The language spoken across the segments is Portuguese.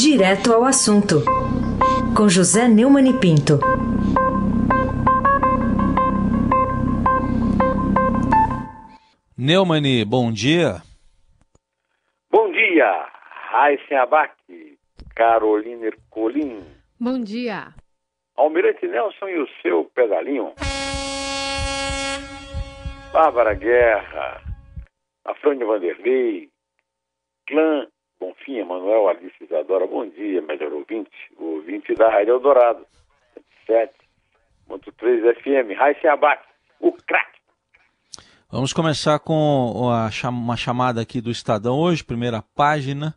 Direto ao assunto, com José Neumann e Pinto. Neumani, bom dia. Bom dia, Raíssen Abac, Carolina Ercolim. Bom dia. Almirante Nelson e o seu pedalinho. Bárbara Guerra, Afrânio Vanderlei, Clã Bonfim, Manuel Alice Isadora, bom dia, melhor ouvinte, o ouvinte da Rádio Eldorado, 7.3 FM, Raíssen Abac, o craque. Vamos começar com uma chamada aqui do Estadão hoje, primeira página.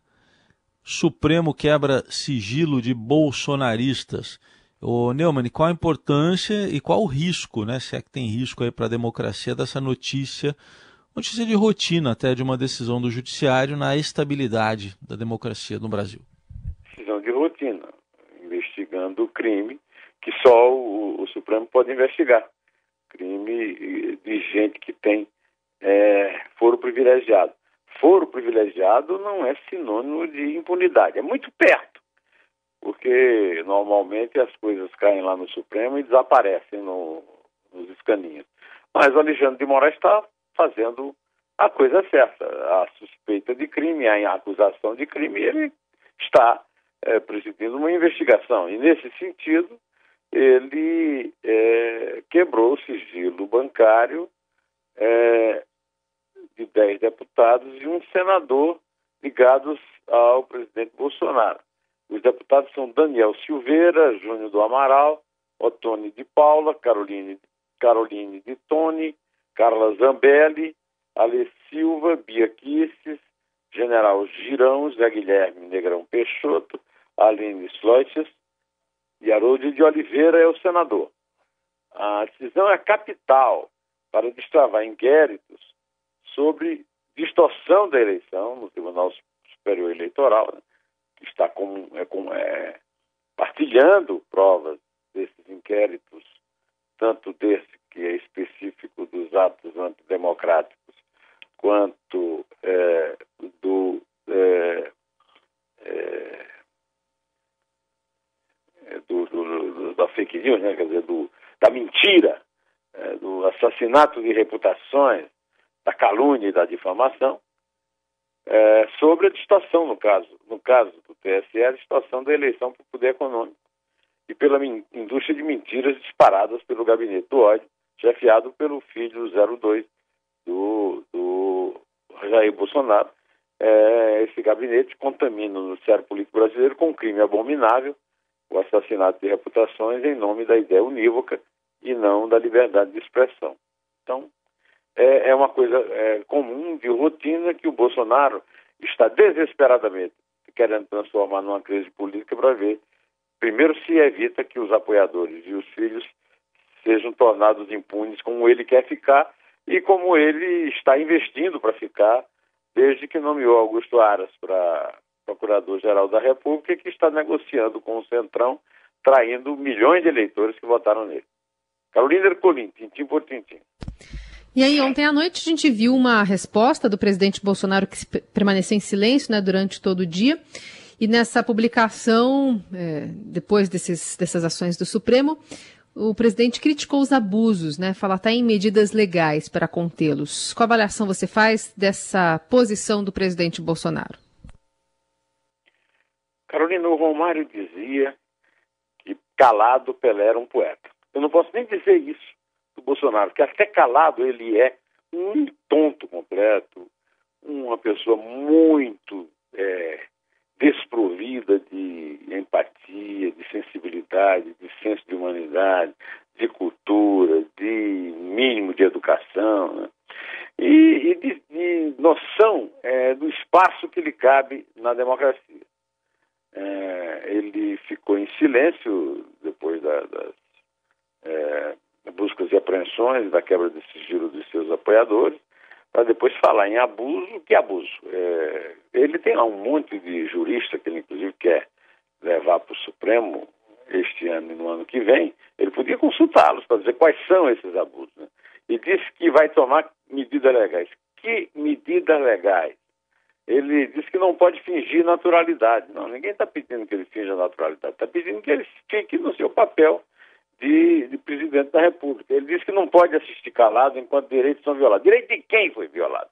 Supremo quebra sigilo de bolsonaristas. Ô Neumann, qual a importância e qual o risco, né? Se é que tem risco aí para a democracia dessa notícia, notícia de rotina até de uma decisão do judiciário na estabilidade da democracia no Brasil. Decisão de rotina, investigando o crime que só o, o Supremo pode investigar. Crime de gente que tem é, foro privilegiado. Foro privilegiado não é sinônimo de impunidade, é muito perto porque normalmente as coisas caem lá no Supremo e desaparecem no, nos escaninhos. Mas o Alexandre de Moraes está fazendo a coisa certa. A suspeita de crime, a acusação de crime, ele está é, presidindo uma investigação. E, nesse sentido, ele é, quebrou o sigilo bancário é, de 10 deputados e um senador ligados ao presidente Bolsonaro. Os deputados são Daniel Silveira, Júnior do Amaral, Otone de Paula, Caroline, Caroline de Tone, Carla Zambelli, Ale Silva, Bia Kisses, General Girão, Zé Guilherme Negrão Peixoto, Aline Sloites e Haroldo de Oliveira é o senador. A decisão é capital para destravar inquéritos sobre distorção da eleição no Tribunal Superior Eleitoral, né? está com, é, com, é, partilhando provas desses inquéritos, tanto desse que é específico dos atos antidemocráticos, quanto é, do, é, é, é do, do, do, da fake news, né? quer dizer, do, da mentira, do assassinato de reputações, da calúnia e da difamação, é, sobre a distorção, no caso, no caso do TSE, a distorção da eleição para o poder econômico e pela indústria de mentiras disparadas pelo gabinete do ódio, chefiado pelo filho 02 do, do Jair Bolsonaro. É, esse gabinete contamina o noticiário político brasileiro com um crime abominável, o assassinato de reputações em nome da ideia unívoca e não da liberdade de expressão. Então, é, é uma coisa é, comum, de rotina, que o Bolsonaro está desesperadamente querendo transformar numa crise política para ver, primeiro, se evita que os apoiadores e os filhos sejam tornados impunes como ele quer ficar e como ele está investindo para ficar desde que nomeou Augusto Aras para Procurador-Geral da República que está negociando com o Centrão, traindo milhões de eleitores que votaram nele. Carolina Ercolim, tintim por tintim. E aí, ontem à noite, a gente viu uma resposta do presidente Bolsonaro que permaneceu em silêncio né, durante todo o dia. E nessa publicação, é, depois desses, dessas ações do Supremo, o presidente criticou os abusos, né? Fala até em medidas legais para contê-los. Qual avaliação você faz dessa posição do presidente Bolsonaro? Carolina, o Romário dizia que calado Pelé era um poeta. Eu não posso nem dizer isso do Bolsonaro, que até calado ele é um tonto completo, uma pessoa muito é, desprovida de empatia, de sensibilidade, de senso de humanidade, de cultura, de mínimo de educação, né? e, e de, de, noção é, do espaço que lhe cabe na democracia. É, ele ficou em silêncio depois da, das é, buscas e apreensões, da quebra de sigilo dos seus apoiadores, para depois falar em abuso, que abuso? É, ele tem lá um monte de jurista que ele inclusive quer levar para o Supremo este ano e no ano que vem, ele podia consultá-los para dizer quais são esses abusos. Né? E disse que vai tomar medidas legais. Que medidas legais? Ele ele disse que não pode fingir naturalidade. Não, ninguém está pedindo que ele finja naturalidade, está pedindo que ele fique no seu papel de, de, presidente da República. Ele disse que não pode assistir calado enquanto direitos são violados. Direito de quem foi violado?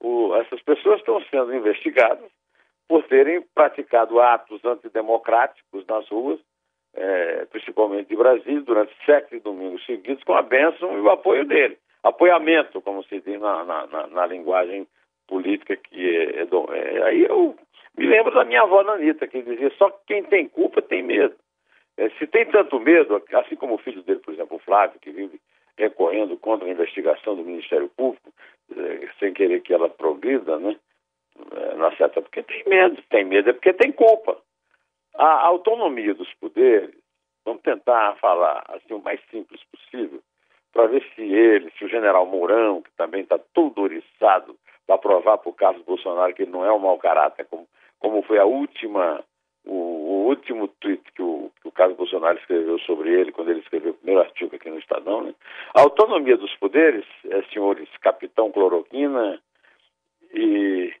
O, essas pessoas estão sendo investigadas por terem praticado atos antidemocráticos nas ruas, é, principalmente de Brasília, durante sete domingos seguidos, com a bênção e o apoio dele. Apoiamento, como se diz na, na, na, na linguagem política que é, é, é, Aí eu me lembro da minha avó Nanita, que dizia: só quem tem culpa tem medo. É, se tem tanto medo, assim como o filho dele, por exemplo, o Flávio, que vive recorrendo contra a investigação do Ministério Público, é, sem querer que ela progrida, né? É, na certa, porque tem medo, tem medo é porque tem culpa. A autonomia dos poderes, vamos tentar falar assim o mais simples possível, para ver se ele, se o general Mourão, que também está todo oriçado para provar para o Carlos Bolsonaro que ele não é um mau caráter, como, como foi a última o, o último tweet que o, o Carlos Bolsonaro escreveu sobre ele, quando ele escreveu o primeiro artigo aqui no Estadão, né? a autonomia dos poderes, é, senhores capitão cloroquina e,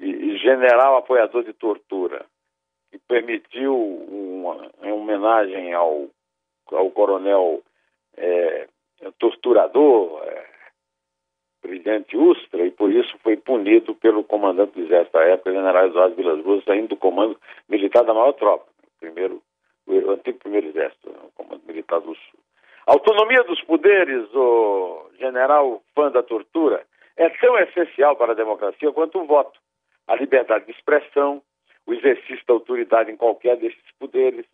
e, general apoiador de tortura, que permitiu uma, em homenagem ao, ao coronel é, torturador, é, presidente Ustra, e por isso foi punido pelo comandante do exército da época, general Eduardo Vilas Boas, saindo do comando militar da maior tropa, primeiro, o antigo primeiro exército, o comando militar do sul. A autonomia dos poderes, o general fã da tortura, é tão essencial para a democracia quanto o voto. A liberdade de expressão, o exercício da autoridade em qualquer desses poderes.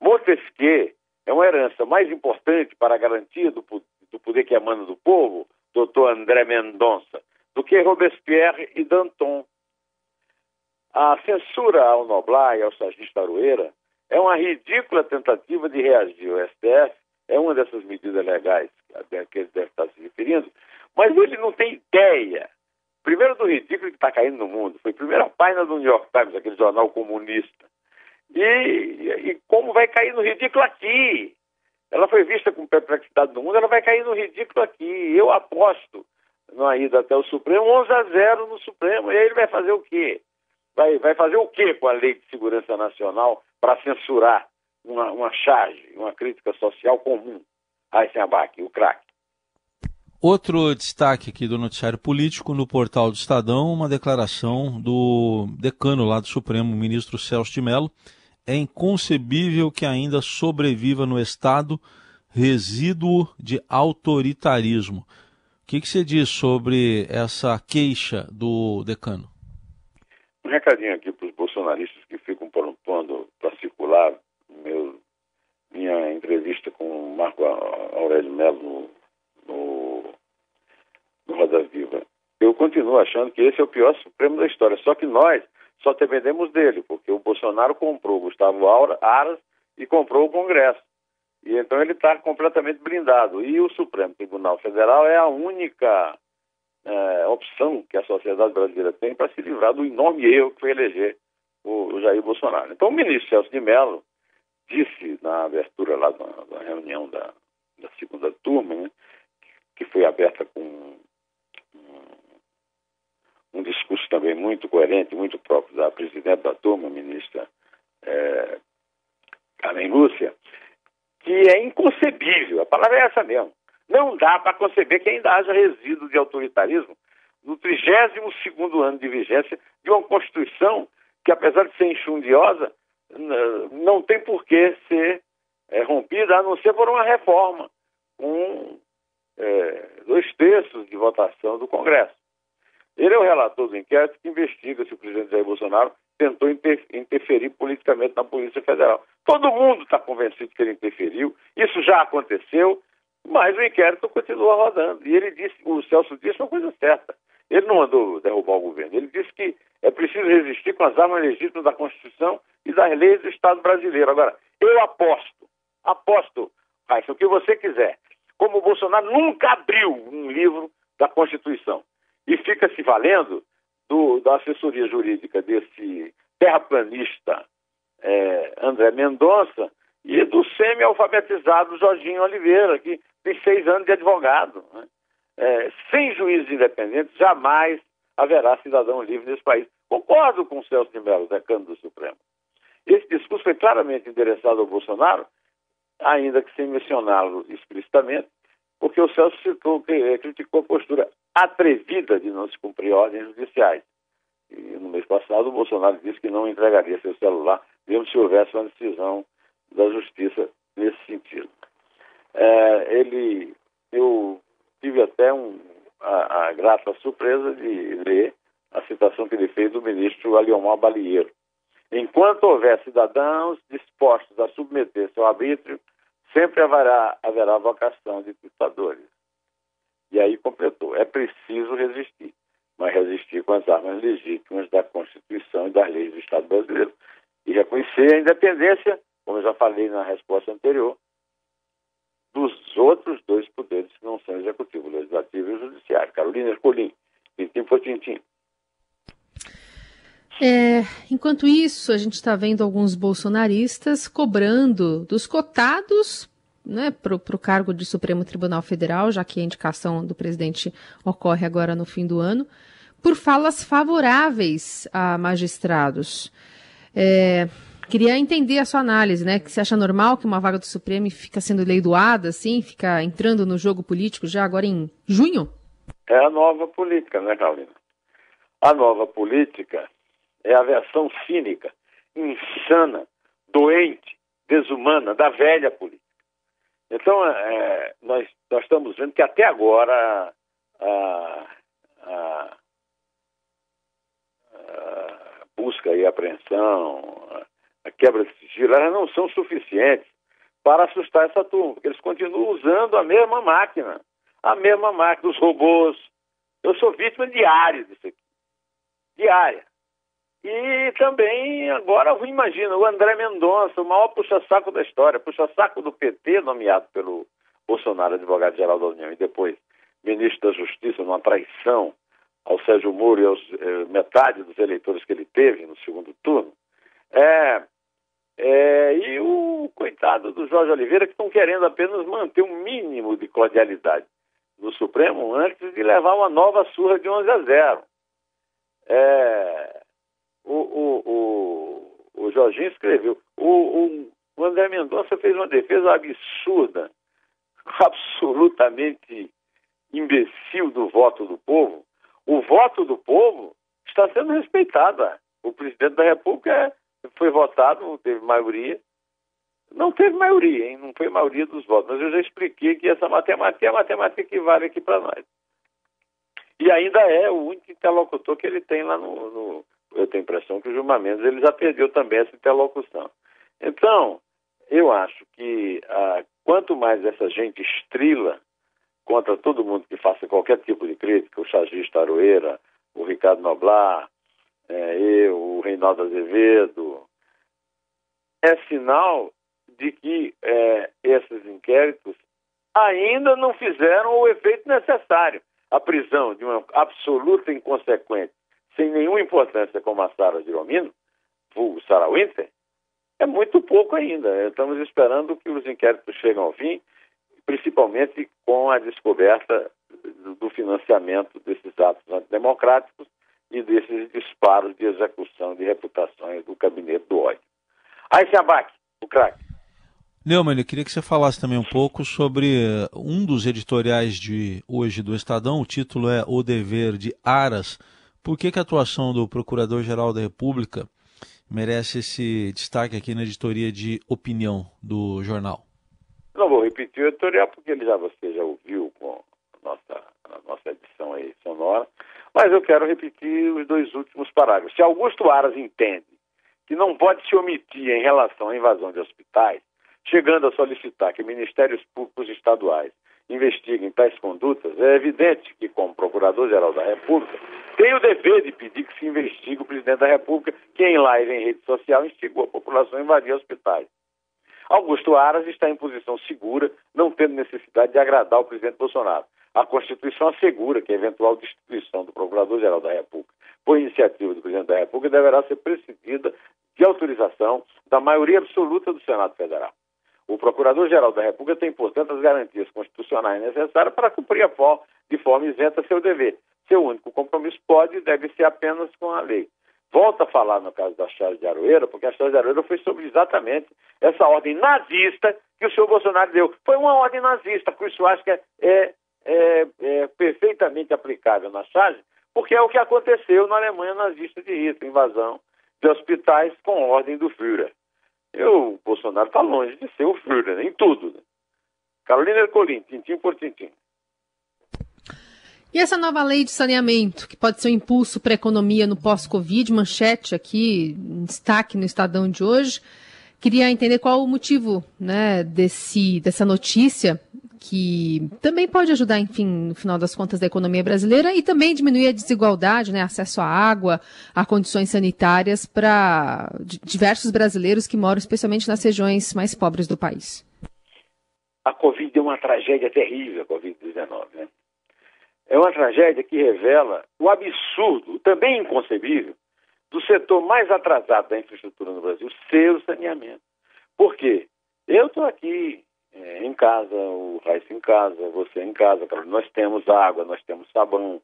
Montesquieu é uma herança mais importante para a garantia do, do poder que emana do povo doutor André Mendonça, do que Robespierre e Danton. A censura ao Noblar e ao Sargista Aroeira é uma ridícula tentativa de reagir. O STF é uma dessas medidas legais que ele deve estar se referindo, mas ele não tem ideia. Primeiro do ridículo que está caindo no mundo. Foi a primeira página do New York Times, aquele jornal comunista. E, e como vai cair no ridículo aqui? ela foi vista com perplexidade no mundo, ela vai cair no ridículo aqui. Eu aposto na ida até o Supremo 11 a 0 no Supremo. E aí ele vai fazer o quê? Vai, vai fazer o quê com a Lei de Segurança Nacional para censurar uma, uma charge, uma crítica social comum? Eisenbach, o craque. Outro destaque aqui do noticiário político no portal do Estadão, uma declaração do decano lá do Supremo, o ministro Celso de Mello, é inconcebível que ainda sobreviva no Estado resíduo de autoritarismo. O que, que você diz sobre essa queixa do decano? Um recadinho aqui para os bolsonaristas que ficam minha entrevista com o Marco Aurélio Melo no, no, no Roda Viva. Eu continuo achando que esse é o pior Supremo da história. Só que nós só dependemos dele, porque o Bolsonaro comprou Gustavo Aras e comprou o Congresso. E então ele está completamente blindado. E o Supremo Tribunal Federal é a única é, opção que a sociedade brasileira tem para se livrar do enorme erro que foi eleger o, o Jair Bolsonaro. Então o ministro Celso de Mello disse na abertura lá da, da reunião da, da segunda turma, né, que foi aberta com um discurso também muito coerente, muito próprio da presidente da turma, ministra é, Carmen Lúcia, que é inconcebível, a palavra é essa mesmo. Não dá para conceber que ainda haja resíduo de autoritarismo no 32 ano de vigência de uma Constituição que, apesar de ser enxundiosa, não tem por que ser é, rompida, a não ser por uma reforma, com é, dois terços de votação do Congresso. Ele é o relator do inquérito que investiga se o presidente Jair Bolsonaro tentou interferir politicamente na Polícia Federal. Todo mundo está convencido que ele interferiu, isso já aconteceu, mas o inquérito continua rodando. E ele disse, o Celso disse uma coisa certa. Ele não mandou derrubar o governo, ele disse que é preciso resistir com as armas legítimas da Constituição e das leis do Estado brasileiro. Agora, eu aposto, aposto, Raíssa, o que você quiser. Como o Bolsonaro nunca abriu um livro da Constituição e fica se valendo do, da assessoria jurídica desse terraplanista é, André Mendonça e do semi-alfabetizado Jorginho Oliveira, que tem seis anos de advogado. Né? É, sem juízes independentes, jamais haverá cidadão livre nesse país. Concordo com o Celso de Mello, decano do Supremo. Esse discurso foi claramente endereçado ao Bolsonaro, ainda que sem mencioná-lo explicitamente, porque o Celso citou, eh, criticou a postura atrevida de não se cumprir ordens judiciais. E no mês passado o Bolsonaro disse que não entregaria seu celular, mesmo se houvesse uma decisão da justiça nesse sentido. É, ele, eu tive até um, a, a, grata surpresa de ler a citação que ele fez do ministro Aliomar Balieiro. Enquanto houver cidadãos dispostos a submeter-se ao arbítrio, sempre haverá, haverá vocação de ditadores. E aí completou: é preciso resistir, mas resistir com as armas legítimas da Constituição e das leis do Estado brasileiro e reconhecer a independência, como eu já falei na resposta anterior, dos outros dois poderes que não são executivo, legislativo e judiciário. Carolina Ercolim, tintim por tintim. É, enquanto isso, a gente está vendo alguns bolsonaristas cobrando dos cotados né, para o cargo de Supremo Tribunal Federal, já que a indicação do presidente ocorre agora no fim do ano, por falas favoráveis a magistrados. É, queria entender a sua análise, né? Que você acha normal que uma vaga do Supremo fica sendo leiloada, assim, fica entrando no jogo político já agora em junho? É a nova política, né, Carolina? A nova política é a versão cínica, insana, doente, desumana da velha política. Então, é, nós, nós estamos vendo que até agora a, a, a busca e apreensão, a, a quebra de sigilo, elas não são suficientes para assustar essa turma, porque eles continuam usando a mesma máquina, a mesma máquina, os robôs. Eu sou vítima diária disso aqui. Diária. E também, agora, imagina, o André Mendonça, o maior puxa-saco da história, puxa-saco do PT, nomeado pelo Bolsonaro, advogado-geral da União, e depois ministro da Justiça, numa traição ao Sérgio Moro e aos eh, metade dos eleitores que ele teve no segundo turno. É, é, e o coitado do Jorge Oliveira, que estão querendo apenas manter um mínimo de cordialidade no Supremo antes de levar uma nova surra de 11 a 0. É, o, o, o, o Jorginho escreveu. O, o, André Mendonça fez uma defesa absurda, absolutamente imbecil do voto do povo. O voto do povo está sendo respeitado. O presidente da República foi votado, não teve maioria. Não teve maioria, hein? não foi maioria dos votos, mas eu já expliquei que essa matemática é a matemática que vale aqui para nós. E ainda é o único interlocutor que ele tem lá no, no, eu tenho a impressão que o Gilmar Mendes ele já perdeu também essa interlocução. Então, eu acho que ah, quanto mais essa gente estrila contra todo mundo que faça qualquer tipo de crítica, o Chagista Aroeira, o Ricardo Noblar, é, eu, o Reinaldo Azevedo, é sinal de que é, esses inquéritos ainda não fizeram o efeito necessário. A prisão de uma absoluta inconsequente sem nenhuma importância como a Sara Giromino, vulgo Sarah Winter, é muito pouco ainda. Estamos esperando que os inquéritos cheguem ao fim, principalmente com a descoberta do financiamento desses atos antidemocráticos e desses disparos de execução de reputações do gabinete do ódio. Aí se abaque, o craque. Neumann, eu queria que você falasse também um pouco sobre eh, um dos editoriais de hoje do Estadão. O título é O Dever de Aras por que, que a atuação do Procurador-Geral da República merece esse destaque aqui na editoria de opinião do jornal? Não vou repetir o editorial porque ele já você já ouviu com a nossa, a nossa edição aí sonora, mas eu quero repetir os dois últimos parágrafos. Se Augusto Aras entende que não pode se omitir em relação à invasão de hospitais, chegando a solicitar que ministérios públicos estaduais investiguem tais condutas, é evidente que, como Procurador-Geral da República, tem o dever de pedir que se investigue o presidente da República, que em live em rede social instigou a população a invadir hospitais. Augusto Aras está em posição segura, não tendo necessidade de agradar o presidente Bolsonaro. A Constituição assegura que a eventual destituição do Procurador-Geral da República por iniciativa do presidente da República deverá ser precedida de autorização da maioria absoluta do Senado Federal. O Procurador-Geral da República tem, portanto, as garantias constitucionais necessárias para cumprir a forma, de forma isenta seu dever, Seu único compromisso pode e deve ser apenas com a lei. Volto a falar no caso da Charge de Aroeira, porque a Charge de Aroeira foi sobre exatamente essa ordem nazista que o senhor Bolsonaro deu. Foi uma ordem nazista, por isso acho que é, é, é, é perfeitamente aplicável na Charge, porque é o que aconteceu na Alemanha nazista de Hitler, invasão de hospitais com ordem do Führer. E o Bolsonaro está longe de ser o Führer, em tudo. Né? Carolina Ercolim, tintim por tintim. E essa nova lei de saneamento, que pode ser um impulso para a economia no pós-Covid, manchete aqui, destaque no Estadão de hoje. Queria entender qual o motivo né, desse, dessa notícia, que também pode ajudar, enfim, no final das contas, da economia brasileira e também diminuir a desigualdade, né, acesso à água, a condições sanitárias para diversos brasileiros que moram especialmente nas regiões mais pobres do país. A Covid é uma tragédia terrível, a Covid-19, né? é uma tragédia que revela o absurdo, também inconcebível, do setor mais atrasado da infraestrutura no Brasil ser o saneamento. Por quê? Eu estou aqui é, em casa, o Raíssa em casa, você em casa, nós temos água, nós temos sabão,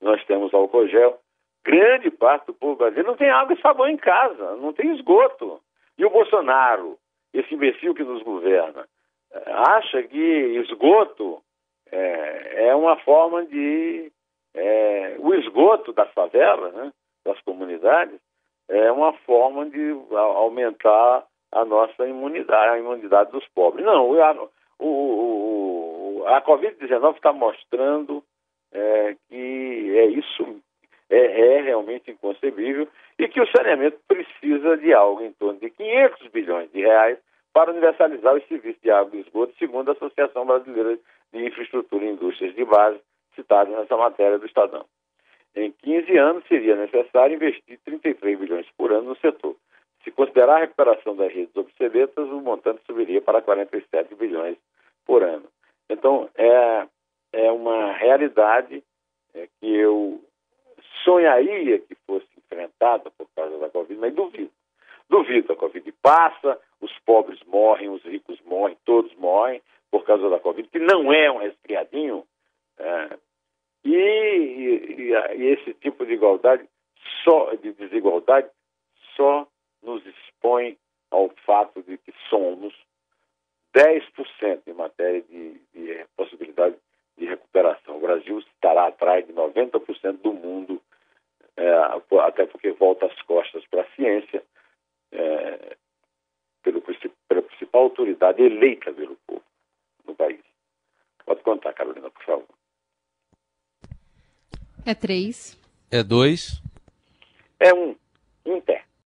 nós temos álcool gel. Grande parte do povo brasileiro não tem água e sabão em casa, não tem esgoto. E o Bolsonaro, esse imbecil que nos governa, acha que esgoto é, é uma forma de. É, o esgoto das favelas, né, das comunidades, é uma forma de aumentar a nossa imunidade, a imunidade dos pobres. Não, a, o, a Covid-19 está mostrando é, que é isso, é, é, realmente inconcebível e que o saneamento precisa de algo em torno de 500 bilhões de reais para universalizar os serviços de água e esgoto, segundo a Associação Brasileira de infraestrutura e indústrias de base citadas nessa matéria do Estadão. Em 15 anos, seria necessário investir 33 bilhões por ano no setor. Se considerar a recuperação das redes obsoletas, o montante subiria para 47 bilhões por ano. Então, é, é uma realidade é, que eu sonharia que fosse enfrentada por causa da Covid, mas duvido. Duvido. A Covid passa, os pobres morrem, os ricos morrem, todos morrem, por causa da Covid, que não é um resfriadinho, é, e, e, e, esse tipo de igualdade só de desigualdade só nos expõe ao fato de que somos 10% em matéria de, de, possibilidade de recuperação. O Brasil estará atrás de 90% do mundo, é, até porque volta as costas para a ciência, é, pelo, pela principal autoridade eleita pelo povo no país. Pode contar, Carolina, por favor. É três. É dois. É um. Um terço.